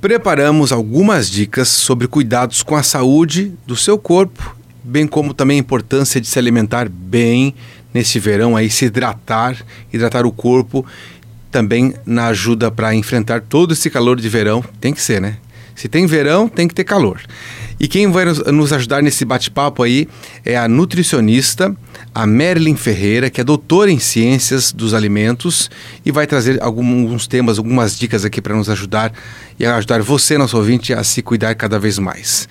preparamos algumas dicas sobre cuidados com a saúde do seu corpo, bem como também a importância de se alimentar bem nesse verão aí, se hidratar, hidratar o corpo, também na ajuda para enfrentar todo esse calor de verão, tem que ser, né? Se tem verão, tem que ter calor. E quem vai nos ajudar nesse bate-papo aí é a nutricionista, a Marilyn Ferreira, que é doutora em ciências dos alimentos e vai trazer alguns temas, algumas dicas aqui para nos ajudar e ajudar você, nosso ouvinte, a se cuidar cada vez mais.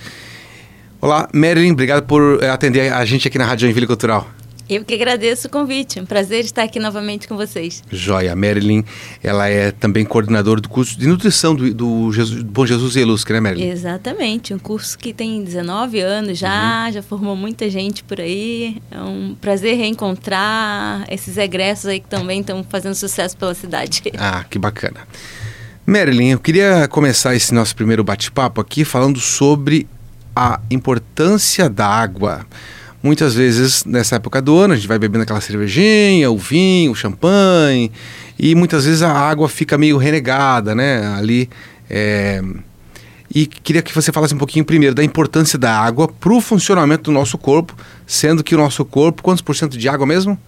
Olá, Marilyn, obrigado por eh, atender a gente aqui na Rádio Joinville Cultural. Eu que agradeço o convite. Um prazer estar aqui novamente com vocês. Joia. Marilyn, ela é também coordenadora do curso de nutrição do, do Jesus, Bom Jesus e Elusque, né, Marilyn? Exatamente. Um curso que tem 19 anos já, uhum. já formou muita gente por aí. É um prazer reencontrar esses egressos aí que também estão fazendo sucesso pela cidade. Ah, que bacana. Marilyn, eu queria começar esse nosso primeiro bate-papo aqui falando sobre a importância da água. Muitas vezes, nessa época do ano, a gente vai bebendo aquela cervejinha, o vinho, o champanhe, e muitas vezes a água fica meio renegada, né? Ali. É... E queria que você falasse um pouquinho primeiro da importância da água para o funcionamento do nosso corpo, sendo que o nosso corpo, quantos por cento de água mesmo?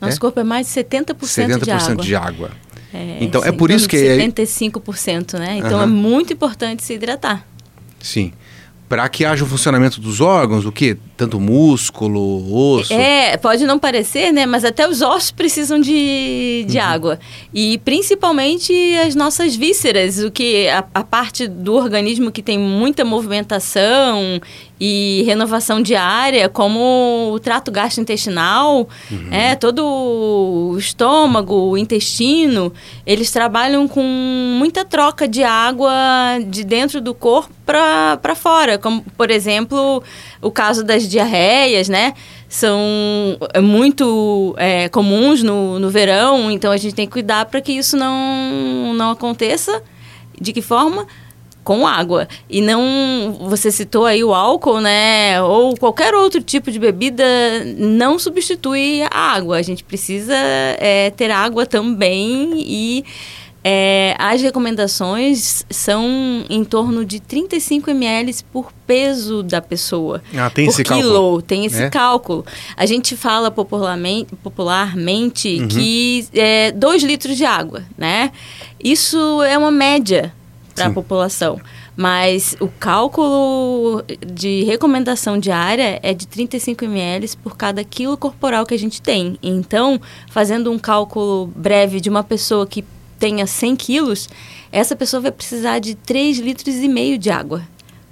Nosso é? corpo é mais de 70%, 70 de água. de água. É, então, é por isso que... 75%, né? Então, uhum. é muito importante se hidratar. Sim para que haja o funcionamento dos órgãos, o que? Tanto músculo, osso. É, pode não parecer, né? Mas até os ossos precisam de, de uhum. água. E principalmente as nossas vísceras, o que a, a parte do organismo que tem muita movimentação e renovação diária, como o trato gastrointestinal, uhum. é, todo o estômago, o intestino, eles trabalham com muita troca de água de dentro do corpo para fora, como por exemplo o caso das diarreias, né? São muito é, comuns no, no verão, então a gente tem que cuidar para que isso não, não aconteça. De que forma? com água. E não. Você citou aí o álcool, né? Ou qualquer outro tipo de bebida não substitui a água. A gente precisa é, ter água também e. É, as recomendações são em torno de 35 ml por peso da pessoa. Ah, tem por esse quilo, cálculo. Tem esse é? cálculo. A gente fala popularmente, popularmente uhum. que é 2 litros de água, né? Isso é uma média para a população. Mas o cálculo de recomendação diária é de 35 ml por cada quilo corporal que a gente tem. Então, fazendo um cálculo breve de uma pessoa que tenha 100 quilos, essa pessoa vai precisar de 3 litros e meio de água.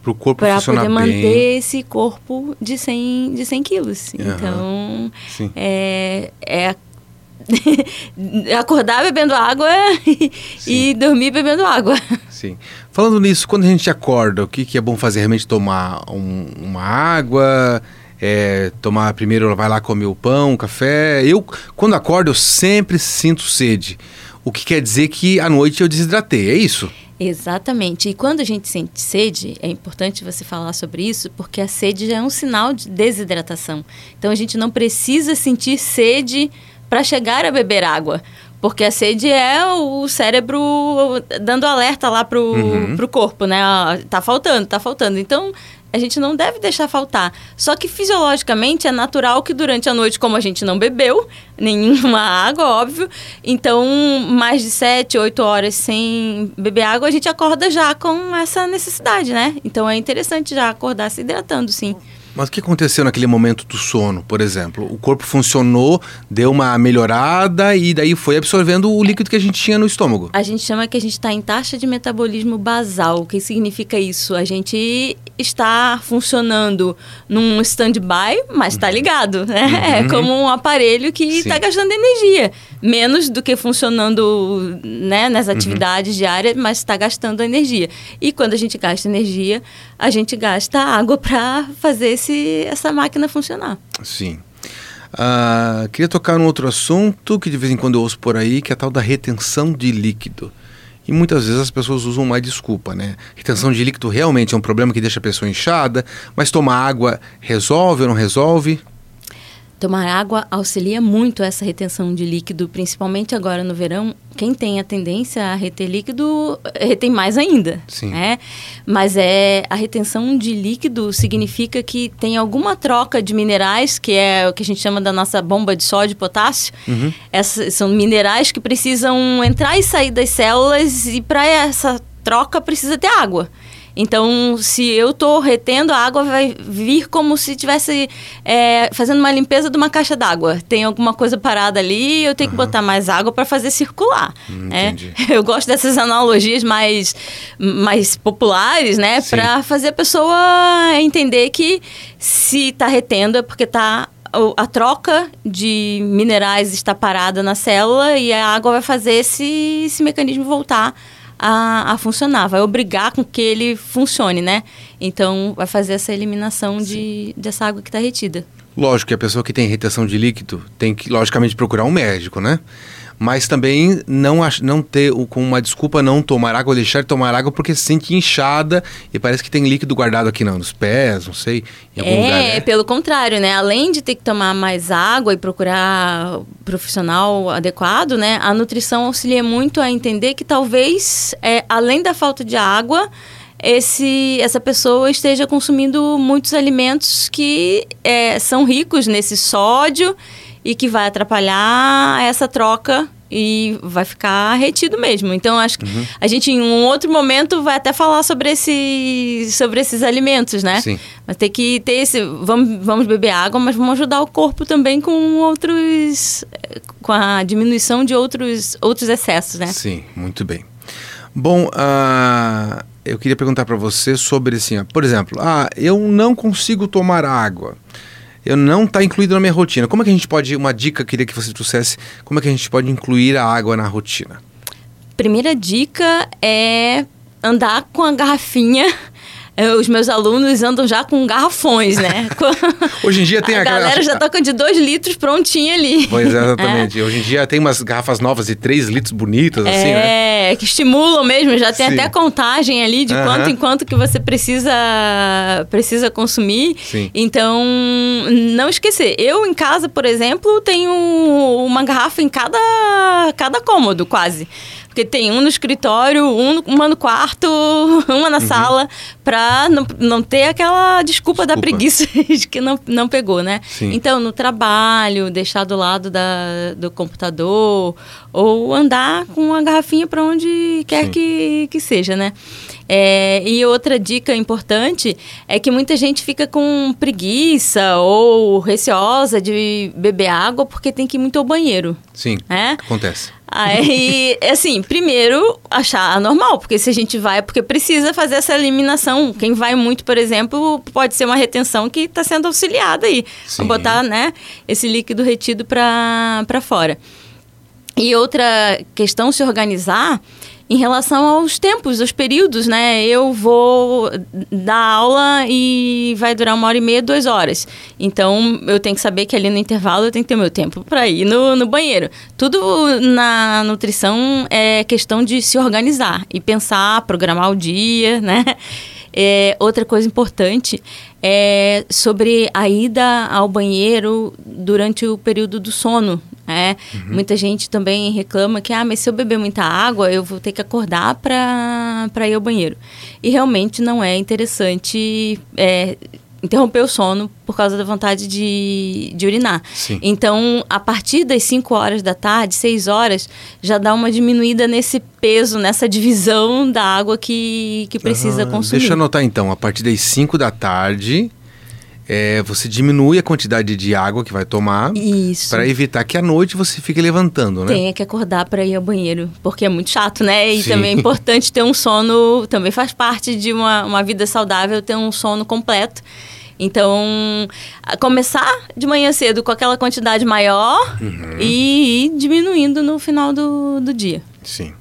Para o corpo Para poder manter esse corpo de 100, de 100 quilos. Uhum. Então, é, é acordar bebendo água e dormir bebendo água. Sim. Falando nisso, quando a gente acorda, o que, que é bom fazer? Realmente tomar um, uma água, é, tomar primeiro, vai lá comer o pão, o café. Eu, quando acordo, eu sempre sinto sede. O que quer dizer que à noite eu desidratei, é isso? Exatamente. E quando a gente sente sede, é importante você falar sobre isso, porque a sede já é um sinal de desidratação. Então a gente não precisa sentir sede para chegar a beber água. Porque a sede é o cérebro dando alerta lá pro, uhum. pro corpo, né? tá faltando, tá faltando. Então, a gente não deve deixar faltar. Só que fisiologicamente é natural que durante a noite, como a gente não bebeu nenhuma água, óbvio, então mais de 7, 8 horas sem beber água, a gente acorda já com essa necessidade, né? Então é interessante já acordar se hidratando, sim. Mas o que aconteceu naquele momento do sono, por exemplo? O corpo funcionou, deu uma melhorada e daí foi absorvendo o líquido que a gente tinha no estômago. A gente chama que a gente está em taxa de metabolismo basal. O que significa isso? A gente está funcionando num stand-by, mas está ligado, né? Uhum. É como um aparelho que está gastando energia. Menos do que funcionando né, nas uhum. atividades uhum. diárias, mas está gastando energia. E quando a gente gasta energia, a gente gasta água para fazer esse, essa máquina funcionar. Sim. Uh, queria tocar num outro assunto que de vez em quando eu ouço por aí, que é a tal da retenção de líquido. E muitas vezes as pessoas usam uma desculpa, né? Retenção de líquido realmente é um problema que deixa a pessoa inchada, mas tomar água resolve ou não resolve? Tomar água auxilia muito essa retenção de líquido, principalmente agora no verão. Quem tem a tendência a reter líquido, retém mais ainda. Sim. Né? Mas é, a retenção de líquido significa que tem alguma troca de minerais, que é o que a gente chama da nossa bomba de sódio e potássio. Uhum. Essas, são minerais que precisam entrar e sair das células, e para essa troca precisa ter água. Então, se eu estou retendo, a água vai vir como se estivesse é, fazendo uma limpeza de uma caixa d'água. Tem alguma coisa parada ali, eu tenho uhum. que botar mais água para fazer circular. Hum, né? Eu gosto dessas analogias mais, mais populares, né? Para fazer a pessoa entender que se está retendo é porque está a troca de minerais está parada na célula e a água vai fazer esse, esse mecanismo voltar a, a funcionar, vai obrigar com que ele funcione, né? Então, vai fazer essa eliminação de, dessa água que está retida. Lógico que a pessoa que tem retenção de líquido tem que, logicamente, procurar um médico, né? Mas também não, não ter com uma desculpa não tomar água, deixar de tomar água porque se sente inchada e parece que tem líquido guardado aqui não, nos pés, não sei, em algum é, lugar. É, pelo contrário, né? Além de ter que tomar mais água e procurar profissional adequado, né? A nutrição auxilia muito a entender que talvez, é, além da falta de água, esse, essa pessoa esteja consumindo muitos alimentos que é, são ricos nesse sódio e que vai atrapalhar essa troca e vai ficar retido mesmo. Então acho que uhum. a gente em um outro momento vai até falar sobre esse sobre esses alimentos, né? Sim. Mas tem que ter esse vamos vamos beber água, mas vamos ajudar o corpo também com outros com a diminuição de outros outros excessos, né? Sim, muito bem. Bom, uh, eu queria perguntar para você sobre assim, ó, por exemplo, ah, eu não consigo tomar água eu não está incluído na minha rotina. Como é que a gente pode, uma dica queria que você trouxesse, como é que a gente pode incluir a água na rotina? Primeira dica é andar com a garrafinha os meus alunos andam já com garrafões, né? Hoje em dia tem a, a galera já toca de dois litros prontinha ali. Pois é, exatamente. É. Hoje em dia tem umas garrafas novas de três litros bonitas, é, assim, né? É, que estimulam mesmo. Já tem Sim. até contagem ali de quanto em quanto que você precisa, precisa consumir. Sim. Então, não esquecer. Eu, em casa, por exemplo, tenho uma garrafa em cada, cada cômodo, quase. Porque tem um no escritório, um, uma no quarto, uhum. sala, para não, não ter aquela desculpa, desculpa, da preguiça de que não, não pegou, né? Sim. Então, no trabalho, deixar do lado da, do computador, ou andar com uma garrafinha para onde quer que, que seja, né? É, e outra dica importante é que muita gente fica com preguiça ou receosa de beber água porque tem que ir muito ao banheiro. Sim, é? acontece. Aí, assim, primeiro, achar anormal, porque se a gente vai é porque precisa fazer essa eliminação. Quem vai muito, por exemplo, pode ser uma retenção que está sendo auxiliada aí. Sim. Botar, né, esse líquido retido para fora. E outra questão, se organizar em relação aos tempos, aos períodos, né? Eu vou dar aula e vai durar uma hora e meia, duas horas. Então, eu tenho que saber que ali no intervalo eu tenho que ter meu tempo para ir no, no banheiro. Tudo na nutrição é questão de se organizar e pensar, programar o dia, né? É, outra coisa importante é sobre a ida ao banheiro durante o período do sono. Né? Uhum. Muita gente também reclama que, ah, mas se eu beber muita água, eu vou ter que acordar para ir ao banheiro. E realmente não é interessante é, interromper o sono por causa da vontade de, de urinar. Sim. Então, a partir das 5 horas da tarde, 6 horas, já dá uma diminuída nesse peso, nessa divisão da água que, que precisa uhum. consumir. Deixa eu anotar então, a partir das 5 da tarde, é, você diminui a quantidade de água que vai tomar para evitar que à noite você fique levantando, né? Tenha que acordar para ir ao banheiro, porque é muito chato, né? E Sim. também é importante ter um sono, também faz parte de uma, uma vida saudável ter um sono completo. Então, começar de manhã cedo com aquela quantidade maior uhum. e ir diminuindo no final do, do dia. Sim.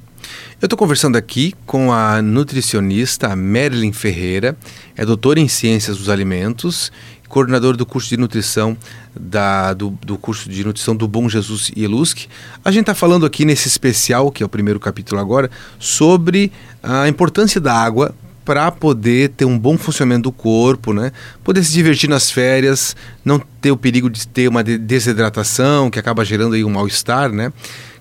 Eu estou conversando aqui com a nutricionista Marilyn Ferreira, é doutora em Ciências dos Alimentos coordenador do curso de nutrição da, do, do curso de nutrição do Bom Jesus Ielusk. A gente está falando aqui nesse especial, que é o primeiro capítulo agora, sobre a importância da água para poder ter um bom funcionamento do corpo, né? Poder se divertir nas férias, não ter o perigo de ter uma desidratação que acaba gerando aí um mal-estar, né?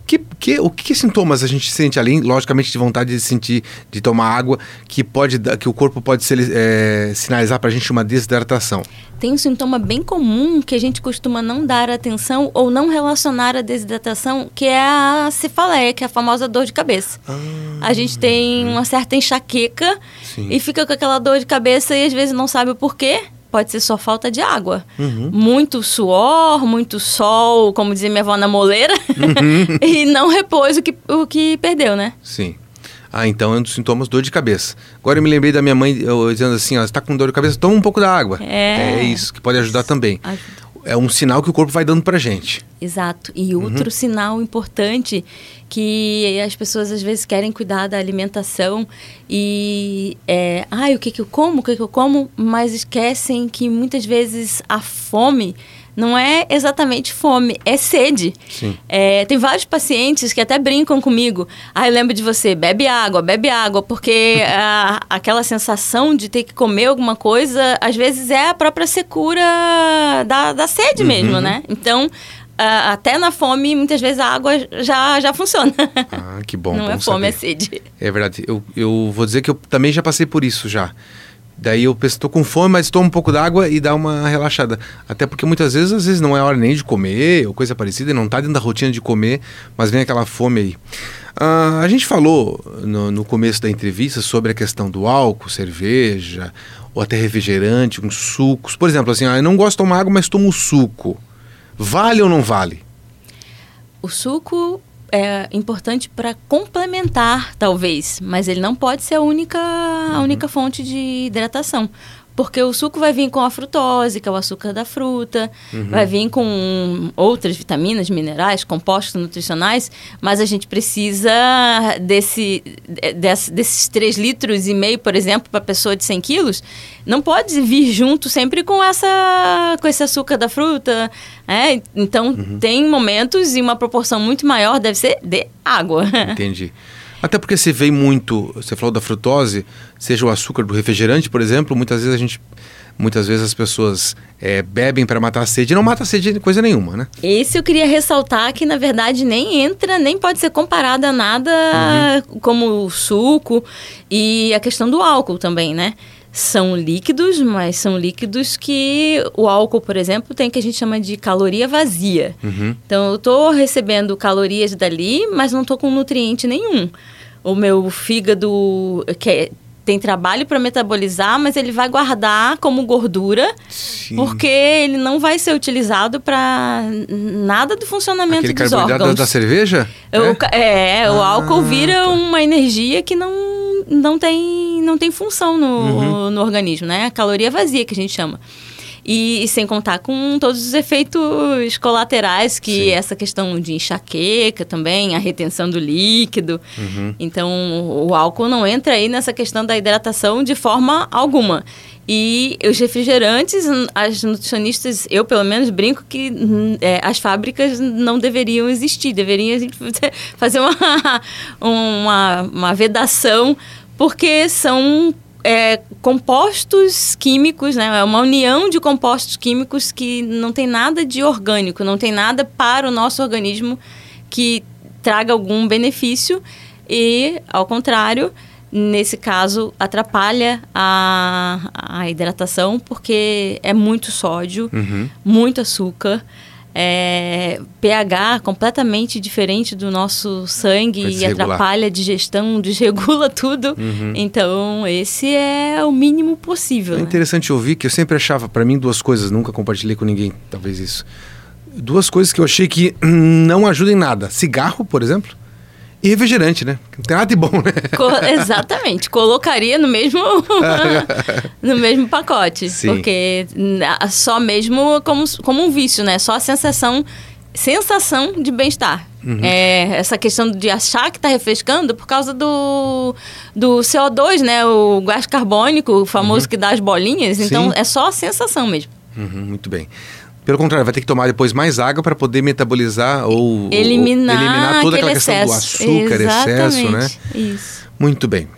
Que, que, o que, sintomas a gente sente além, logicamente, de vontade de sentir, de tomar água, que pode que o corpo pode é, sinalizar para a gente uma desidratação? Tem um sintoma bem comum que a gente costuma não dar atenção ou não relacionar a desidratação, que é a cefaleia, que é a famosa dor de cabeça. Ah, a gente tem uma certa enxaqueca sim. e fica com aquela dor de cabeça e às vezes não sabe o porquê pode ser só falta de água. Uhum. Muito suor, muito sol, como dizia minha avó na moleira, uhum. e não repôs o que, o que perdeu, né? Sim. Ah, então é um dos sintomas dor de cabeça. Agora eu me lembrei da minha mãe eu, dizendo assim, ó, você está com dor de cabeça, toma um pouco da água. É, é isso, que pode ajudar também. Ajuda é um sinal que o corpo vai dando para gente. Exato. E outro uhum. sinal importante que as pessoas às vezes querem cuidar da alimentação e é, ai, o que que eu como, o que que eu como, mas esquecem que muitas vezes a fome não é exatamente fome, é sede. É, tem vários pacientes que até brincam comigo. Ah, eu lembro de você, bebe água, bebe água, porque a, aquela sensação de ter que comer alguma coisa, às vezes é a própria secura da, da sede uhum. mesmo, né? Então, uh, até na fome, muitas vezes a água já, já funciona. Ah, que bom. Não bom é fome, saber. é sede. É verdade. Eu, eu vou dizer que eu também já passei por isso já. Daí eu penso, com fome, mas tomo um pouco d'água e dá uma relaxada. Até porque muitas vezes, às vezes não é hora nem de comer ou coisa parecida, não tá dentro da rotina de comer, mas vem aquela fome aí. Uh, a gente falou no, no, começo da entrevista sobre a questão do álcool, cerveja, ou até refrigerante, uns sucos. Por exemplo, assim, ah, eu não gosto de tomar água, mas tomo suco. Vale ou não vale? O suco é importante para complementar, talvez, mas ele não pode ser a única, a única uhum. fonte de hidratação. Porque o suco vai vir com a frutose, que é o açúcar da fruta, uhum. vai vir com outras vitaminas, minerais, compostos nutricionais, mas a gente precisa desse, desse desses 3 litros e meio, por exemplo, para pessoa de 100 quilos, não pode vir junto sempre com, essa, com esse açúcar da fruta. É? Então, uhum. tem momentos e uma proporção muito maior deve ser de água. Entendi. Até porque se vem muito, você falou da frutose, seja o açúcar do refrigerante, por exemplo, muitas vezes a gente muitas vezes as pessoas é, bebem para matar a sede e não mata a sede de coisa nenhuma, né? Esse eu queria ressaltar que, na verdade, nem entra, nem pode ser comparado a nada uhum. como o suco e a questão do álcool também, né? São líquidos, mas são líquidos que o álcool, por exemplo, tem que a gente chama de caloria vazia. Uhum. Então, eu estou recebendo calorias dali, mas não estou com nutriente nenhum. O meu fígado, que é tem trabalho para metabolizar, mas ele vai guardar como gordura, Sim. porque ele não vai ser utilizado para nada do funcionamento Aquele dos órgãos. da cerveja? O, é, é o ah, álcool vira tá. uma energia que não, não, tem, não tem função no, uhum. no organismo, né? A caloria vazia que a gente chama. E, e, sem contar com todos os efeitos colaterais que Sim. essa questão de enxaqueca também, a retenção do líquido. Uhum. Então, o álcool não entra aí nessa questão da hidratação de forma alguma. E os refrigerantes, as nutricionistas, eu pelo menos brinco que é, as fábricas não deveriam existir, deveriam fazer uma, uma, uma vedação, porque são é, compostos químicos, né? É uma união de compostos químicos que não tem nada de orgânico, não tem nada para o nosso organismo que traga algum benefício e, ao contrário, nesse caso, atrapalha a, a hidratação porque é muito sódio, uhum. muito açúcar é, pH completamente diferente do nosso sangue e atrapalha a digestão, desregula tudo. Uhum. Então, esse é o mínimo possível. É né? interessante ouvir que eu sempre achava, para mim, duas coisas, nunca compartilhei com ninguém, talvez isso. Duas coisas que eu achei que não ajudam em nada. Cigarro, por exemplo e refrigerante, né? Não tem nada de bom, né? Co exatamente. Colocaria no mesmo, no mesmo pacote. Sim. Porque só mesmo como, como um vício, né? Só a sensação, sensação de bem-estar. Uhum. É, essa questão de achar que está refrescando por causa do, do CO2, né? O gás carbônico, o famoso uhum. que dá as bolinhas. Então, Sim. é só a sensação mesmo. Uhum, muito bem. Pelo contrário, vai ter que tomar depois mais água para poder metabolizar ou eliminar, ou eliminar toda aquela questão excesso. do açúcar, Exatamente. excesso, né? Isso. Muito bem.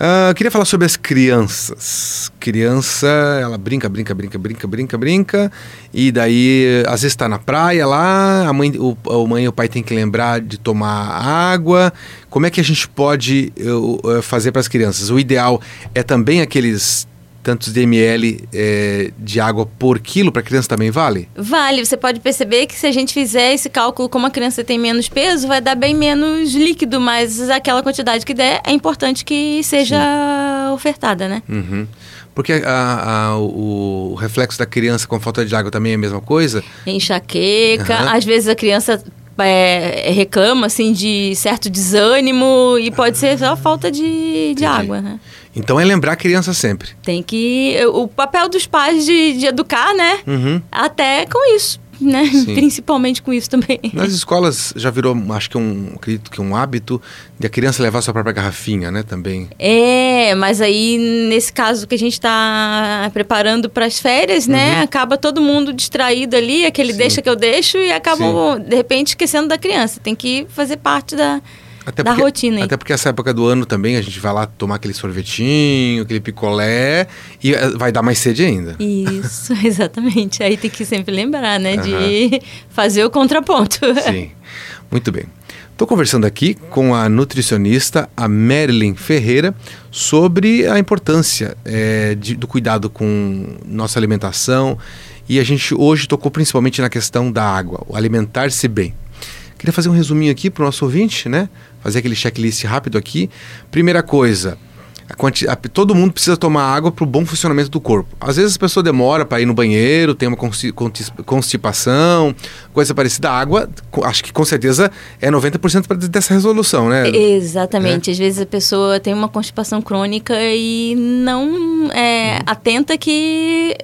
Uh, queria falar sobre as crianças. Criança, ela brinca, brinca, brinca, brinca, brinca, brinca. E daí, às vezes está na praia lá, a mãe, o, a mãe e o pai tem que lembrar de tomar água. Como é que a gente pode uh, fazer para as crianças? O ideal é também aqueles tantos de ml é, de água por quilo para criança também vale? Vale. Você pode perceber que se a gente fizer esse cálculo como a criança tem menos peso, vai dar bem menos líquido, mas aquela quantidade que der é importante que seja Sim. ofertada, né? Uhum. Porque a, a, o reflexo da criança com falta de água também é a mesma coisa? Enxaqueca. Uhum. Às vezes a criança é, reclama assim de certo desânimo e pode ser só falta de, de água, né? Então é lembrar a criança sempre. Tem que. O papel dos pais de, de educar, né? Uhum. Até com isso. Né? Principalmente com isso também. Nas escolas já virou, acho que um, acredito que um hábito de a criança levar sua própria garrafinha, né? Também. É, mas aí nesse caso que a gente está preparando para as férias, né? Uhum. Acaba todo mundo distraído ali, aquele Sim. deixa que eu deixo e acabam de repente esquecendo da criança. Tem que fazer parte da até da porque, rotina. Até porque essa época do ano também a gente vai lá tomar aquele sorvetinho, aquele picolé e eh, vai dar mais sede ainda. Isso, exatamente. Aí tem que sempre lembrar, né, uhum. de fazer o contraponto. Sim, muito bem. Estou conversando aqui com a nutricionista, a Marilyn Ferreira, sobre a importância é, de, do cuidado com nossa alimentação. E a gente hoje tocou principalmente na questão da água, o alimentar-se bem. Queria fazer um resuminho aqui para o nosso ouvinte, né? Fazer aquele checklist rápido aqui. Primeira coisa, a a, todo mundo precisa tomar água para o bom funcionamento do corpo. Às vezes a pessoa demora para ir no banheiro, tem uma constipação, coisa parecida. A água, acho que com certeza é 90% dessa resolução, né? Exatamente. É. Às vezes a pessoa tem uma constipação crônica e não é, hum. atenta que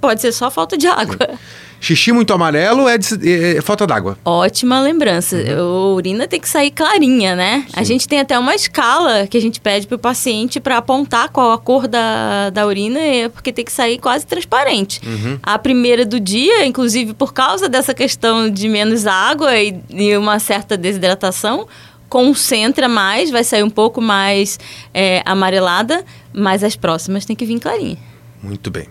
pode ser só falta de água. Sim. Xixi muito amarelo é, de, é, é falta d'água. Ótima lembrança. Uhum. A urina tem que sair clarinha, né? Sim. A gente tem até uma escala que a gente pede para o paciente para apontar qual a cor da, da urina, é porque tem que sair quase transparente. Uhum. A primeira do dia, inclusive por causa dessa questão de menos água e, e uma certa desidratação, concentra mais, vai sair um pouco mais é, amarelada, mas as próximas tem que vir clarinha. Muito bem.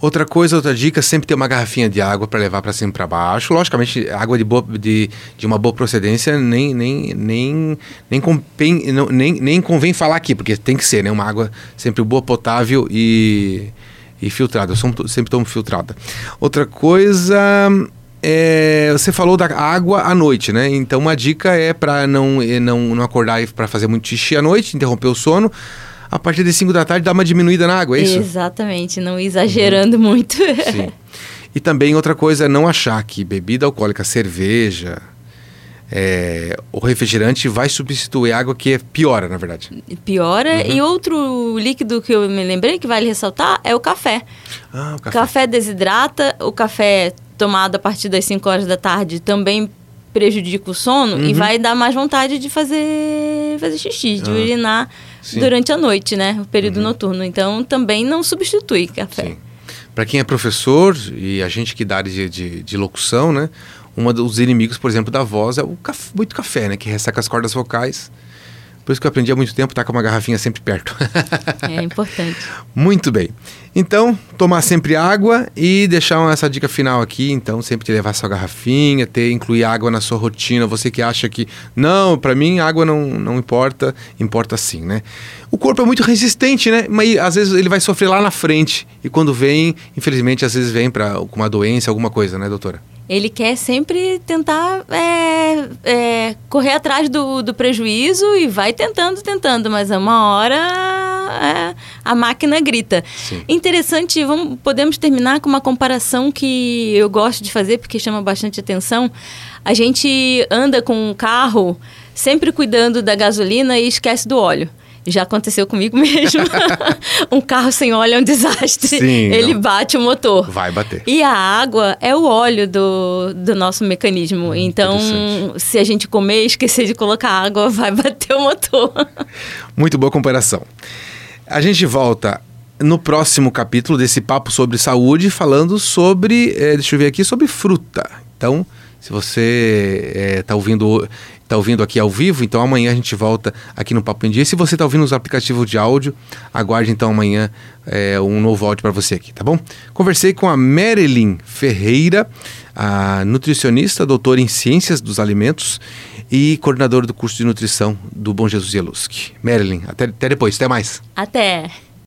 Outra coisa, outra dica, sempre ter uma garrafinha de água para levar para cima e para baixo. Logicamente, água de, boa, de, de uma boa procedência nem, nem, nem, nem, nem, nem convém falar aqui, porque tem que ser, né? Uma água sempre boa, potável e, e filtrada. Eu sempre tomo filtrada. Outra coisa, é, você falou da água à noite, né? Então uma dica é para não, não, não acordar para fazer muito xixi à noite, interromper o sono a partir das 5 da tarde dá uma diminuída na água, é isso? Exatamente, não exagerando uhum. muito. Sim. E também outra coisa é não achar que bebida alcoólica, cerveja, é, o refrigerante vai substituir água que é piora, na verdade. Piora. Uhum. E outro líquido que eu me lembrei que vale ressaltar é o café. Ah, o café. Café desidrata, o café tomado a partir das 5 horas da tarde também prejudica o sono uhum. e vai dar mais vontade de fazer, fazer xixi, de ah. urinar Sim. durante a noite, né? O período uhum. noturno. Então também não substitui café. Para quem é professor e a gente que dá área de, de, de, locução, né? Um dos inimigos, por exemplo, da voz é o café, muito café, né? Que resseca as cordas vocais. Por isso que eu aprendi há muito tempo estar tá com uma garrafinha sempre perto. é importante. Muito bem. Então, tomar sempre água e deixar essa dica final aqui. Então, sempre levar sua garrafinha, ter incluir água na sua rotina. Você que acha que não, para mim água não, não importa, importa sim, né? O corpo é muito resistente, né? Mas às vezes ele vai sofrer lá na frente e quando vem, infelizmente, às vezes vem para uma doença, alguma coisa, né, doutora? Ele quer sempre tentar é, é, correr atrás do, do, prejuízo e vai tentando, tentando, mas uma hora é, a máquina grita. Sim. Interessante, vamos, podemos terminar com uma comparação que eu gosto de fazer porque chama bastante atenção. A gente anda com um carro sempre cuidando da gasolina e esquece do óleo. Já aconteceu comigo mesmo. um carro sem óleo é um desastre. Sim, Ele não. bate o motor. Vai bater. E a água é o óleo do, do nosso mecanismo. Hum, então, se a gente comer e esquecer de colocar água, vai bater o motor. Muito boa comparação. A gente volta no próximo capítulo desse papo sobre saúde, falando sobre, é, deixa eu ver aqui, sobre fruta. Então, se você está eh, é, ouvindo está ouvindo aqui ao vivo, então amanhã a gente volta aqui no Papo em Dia. Se você está ouvindo nos aplicativos de áudio, aguarde então amanhã é, um novo áudio para você aqui, tá bom? Conversei com a Marilyn Ferreira, a nutricionista, doutora em Ciências dos Alimentos e coordenadora do curso de nutrição do Bom Jesus Ieluski. Marilyn, até, até depois, até mais. Até.